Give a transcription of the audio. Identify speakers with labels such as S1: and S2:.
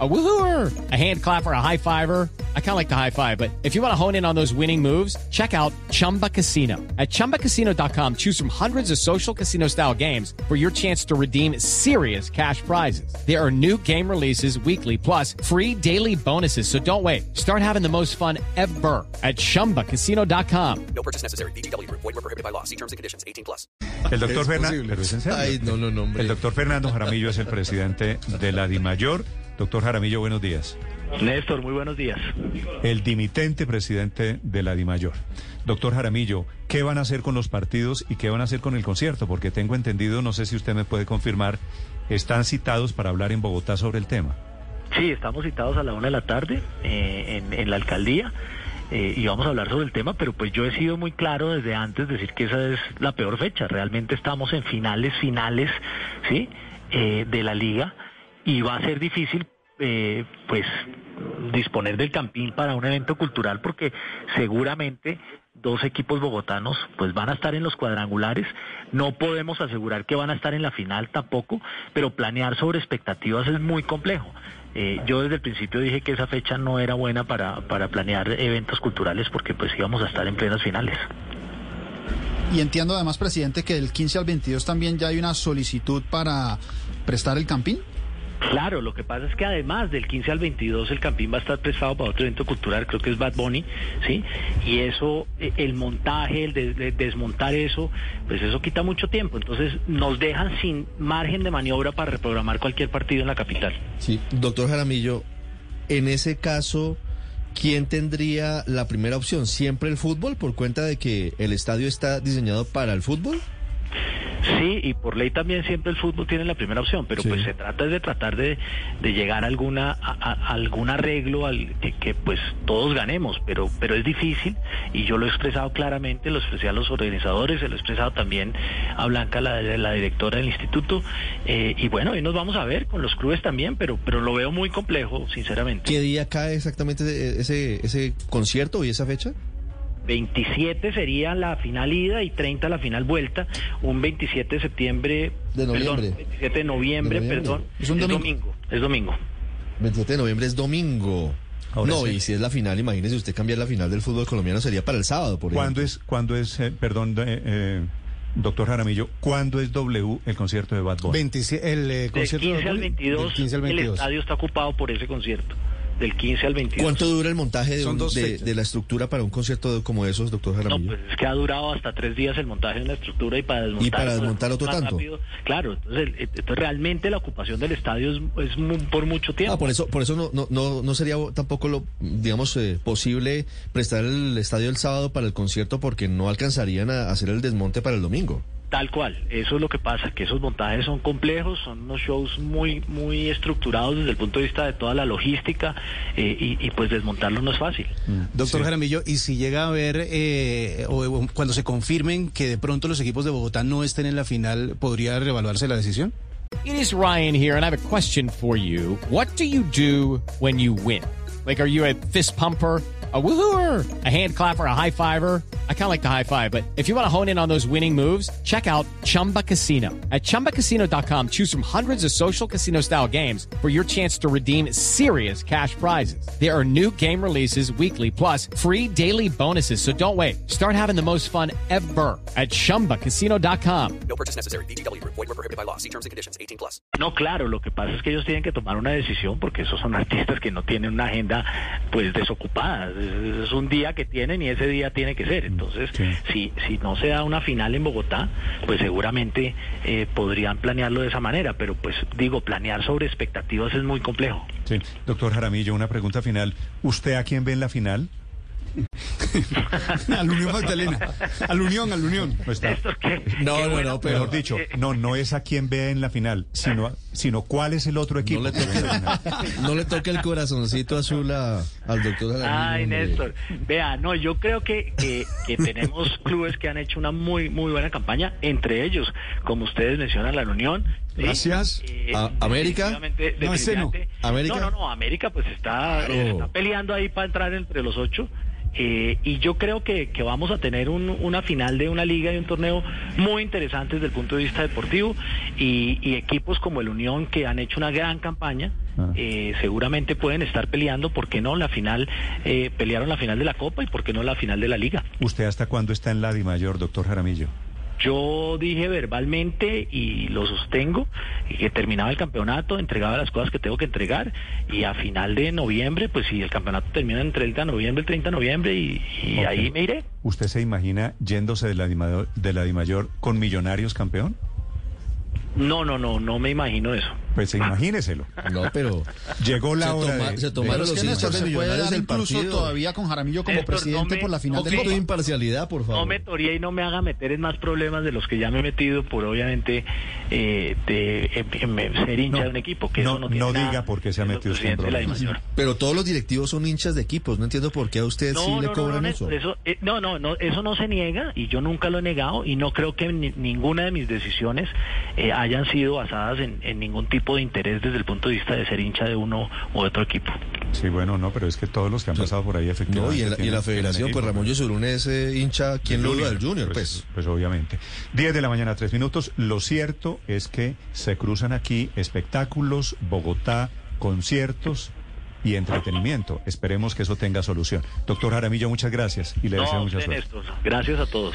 S1: A woohooer, a hand clapper, a high fiver. I kind of like the high five, but if you want to hone in on those winning moves, check out Chumba Casino. At chumbacasino.com, choose from hundreds of social casino style games for your chance to redeem serious cash prizes. There are new game releases weekly, plus free daily bonuses. So don't wait. Start having the most fun ever at chumbacasino.com.
S2: No purchase necessary. BGW. Void were prohibited by law. See terms and conditions. 18 plus.
S3: El doctor Fernando.
S4: posible.
S3: Pero es en serio.
S4: Ay, no, no, no, hombre.
S3: El doctor Fernando Jaramillo es el presidente de la DIMAYOR. Doctor Jaramillo, buenos días.
S5: Néstor, muy buenos días.
S3: El dimitente presidente de la DIMAYOR. Doctor Jaramillo, ¿qué van a hacer con los partidos y qué van a hacer con el concierto? Porque tengo entendido, no sé si usted me puede confirmar, están citados para hablar en Bogotá sobre el tema.
S5: Sí, estamos citados a la una de la tarde eh, en, en la alcaldía eh, y vamos a hablar sobre el tema, pero pues yo he sido muy claro desde antes decir que esa es la peor fecha. Realmente estamos en finales, finales, ¿sí? Eh, de la liga y va a ser difícil, eh, pues, disponer del campín para un evento cultural porque seguramente dos equipos bogotanos pues van a estar en los cuadrangulares. No podemos asegurar que van a estar en la final tampoco, pero planear sobre expectativas es muy complejo. Eh, yo desde el principio dije que esa fecha no era buena para, para planear eventos culturales porque pues íbamos a estar en plenas finales.
S6: Y entiendo además, presidente, que del 15 al 22 también ya hay una solicitud para prestar el campín.
S5: Claro, lo que pasa es que además del 15 al 22 el campín va a estar prestado para otro evento cultural, creo que es Bad Bunny, ¿sí? Y eso, eh, el montaje, el de- de- desmontar eso, pues eso quita mucho tiempo. Entonces nos dejan sin margen de maniobra para reprogramar cualquier partido en la capital.
S4: Sí, doctor Jaramillo, en ese caso, ¿quién tendría la primera opción? ¿Siempre el fútbol por cuenta de que el estadio está diseñado para el fútbol?
S5: Sí, y por ley también siempre el fútbol tiene la primera opción, pero
S4: Sí.
S5: pues se trata de tratar de, de llegar a alguna a, a- algún arreglo al que, que, pues todos ganemos, pero pero es difícil y yo lo he expresado claramente, lo expresé a los organizadores, se lo he expresado también a Blanca, la, la directora del instituto, eh, y bueno, hoy nos vamos a ver con los clubes también, pero pero lo veo muy complejo, sinceramente.
S4: ¿Qué día cae exactamente ese, ese concierto y esa fecha?
S5: 27 sería la final ida y 30 la final vuelta. Un 27 de septiembre.
S4: De noviembre.
S5: Perdón, 27 de noviembre,
S4: De noviembre.
S5: perdón.
S6: Es un domingo.
S5: domingo. Es domingo.
S4: 27 de noviembre es domingo.
S3: Ahora
S4: no,
S3: sí.
S4: y si es la final, imagínese usted cambiar la final del fútbol colombiano sería para el sábado, por
S3: ¿Cuándo
S4: ejemplo.
S3: es, cuándo es eh, perdón, eh, eh, doctor Jaramillo, cuándo es W el concierto de Bad Bunny?
S7: 27, el eh, concierto
S5: 15
S7: de
S5: al
S7: Bad Bunny,
S5: 22,
S7: del 15 al
S5: el
S7: 22.
S5: estadio está ocupado por ese concierto. Del 15 al 22.
S4: ¿Cuánto dura el montaje de, un- de, la estructura para un concierto de- como esos, doctor
S5: No,
S4: Jaramillo?
S5: pues es que ha durado hasta tres días el montaje de una estructura y para desmontar,
S4: Y para desmontar otro tanto.
S5: rápido. Claro, entonces, el- entonces realmente la ocupación del estadio es, por mucho tiempo.
S4: Ah, por eso, por eso no, no, no, no sería tampoco lo, digamos, eh, posible prestar el estadio el sábado para el concierto porque no alcanzarían a hacer el desmonte para el domingo.
S5: Tal cual, eso es lo que pasa, que esos montajes son complejos, son unos shows muy muy estructurados desde el punto de vista de toda la logística eh, y, y, pues desmontarlo no es fácil.
S7: Doctor
S3: Sí.
S7: Jaramillo, y si llega a haber, eh, o, o cuando se confirmen que de pronto los equipos de Bogotá no estén en la final, ¿podría reevaluarse la decisión?
S1: It is Ryan here, and I have a question for you. What do you do when you win? Like, are you a fist pumper? A woohooer, a hand clapper, a high fiver. I kind of like the high five, but if you want to hone in on those winning moves, check out Chumba Casino. At chumbacasino.com, choose from hundreds of social casino style games for your chance to redeem serious cash prizes. There are new game releases weekly, plus free daily bonuses. So don't wait. Start having the most fun ever at chumbacasino.com.
S2: No purchase necessary. BGW. Void were prohibited by law. See terms and conditions. 18 plus.
S5: No, claro, lo que pasa es que ellos tienen que tomar una decisión porque esos son artistas que no tienen una agenda pues desocupada. Es, un día que tienen y ese día tiene que ser. Entonces,
S3: Sí.
S5: si, si no se da una final en Bogotá, pues seguramente eh, podrían planearlo de esa manera. Pero pues digo, planear sobre expectativas es muy complejo.
S3: Sí. Doctor Jaramillo, una pregunta final. ¿Usted a quién ve en la final?
S7: Al Unión Magdalena. Al Unión, al Unión.
S3: No está.
S4: No,
S5: qué
S4: no,
S5: bueno,
S4: no, pero-
S3: Mejor dicho,
S5: eh,
S3: no, no es a quién ve en la final, sino, sino cuál es el otro equipo.
S4: No le toque, no le toque el corazoncito azul a- al doctor.
S5: Ay. Néstor. Vea, no, yo creo que, que, que tenemos clubes que han hecho una muy muy buena campaña, entre ellos, como ustedes mencionan, la Unión. ¿sí?
S7: Gracias.
S5: Eh,
S4: ¿A- América?
S7: No, ese no.
S4: ¿América?
S5: No, no, no, América pues está,
S4: Claro.
S5: está peleando ahí para entrar entre los ocho. Eh, y yo creo que, que vamos a tener un- una final de una liga y un torneo muy interesante desde el punto de vista deportivo y, y equipos como el Unión que han hecho una gran campaña.
S3: Ah.
S5: eh, seguramente pueden estar peleando, ¿por qué no? La final, eh, pelearon la final de la Copa y ¿por qué no la final de la Liga?
S3: ¿Usted hasta cuándo está en la Dimayor, doctor Jaramillo?
S5: Yo dije verbalmente y lo sostengo que terminaba el campeonato, entregaba las cosas que tengo que entregar y a final de noviembre, pues si el campeonato termina entre el 30 de noviembre y el 30 de noviembre y, ahí me iré.
S3: ¿Usted se imagina yéndose de la de la Dimayor con Millonarios campeón?
S5: No, no, no, no me imagino eso.
S3: Pues imagíneselo.
S4: No, pero
S3: Llegó la
S4: Se
S3: hora
S4: toma-
S3: de-
S4: se tomaron los
S6: que Néstor, se puede dar
S4: del
S6: incluso
S4: partido.
S6: todavía con Jaramillo como
S5: Néstor, no
S6: presidente
S5: me-
S6: por la final
S5: ok.
S6: del
S4: de imparcialidad, por favor.
S5: No me toría y no me haga meter en más problemas de los que ya me he metido por obviamente eh, de eh, ser hincha
S3: No,
S5: de un equipo. Que
S3: no-
S5: eso no, tiene
S3: no
S5: nada
S3: diga por qué se ha metido usted en
S5: presidente
S3: problemas.
S4: Pero todos los directivos son hinchas de equipos. No entiendo por qué a usted sí le cobran eso.
S5: eso eh, no, no, no, eso no se niega y yo nunca lo he negado y no creo que ni- ninguna de mis decisiones eh, hayan sido basadas en, en ningún tipo de interés desde el punto de vista de ser hincha de uno u otro equipo.
S3: Sí, bueno, no, pero es que todos los que han pasado por ahí
S4: No,
S3: efectivamente...
S4: y en la, y en la federación, pues Ramón Yesurún es eh, hincha, ¿quién lo duda? El Junior, pues.
S3: Pues obviamente. 10 de la mañana, 3 minutos. Lo cierto es que se cruzan aquí espectáculos, Bogotá, conciertos y entretenimiento. Esperemos que eso tenga solución. Doctor Jaramillo, muchas gracias y le deseo
S5: No,
S3: mucha
S5: usted,
S3: suerte.
S5: Néstor. Gracias a todos.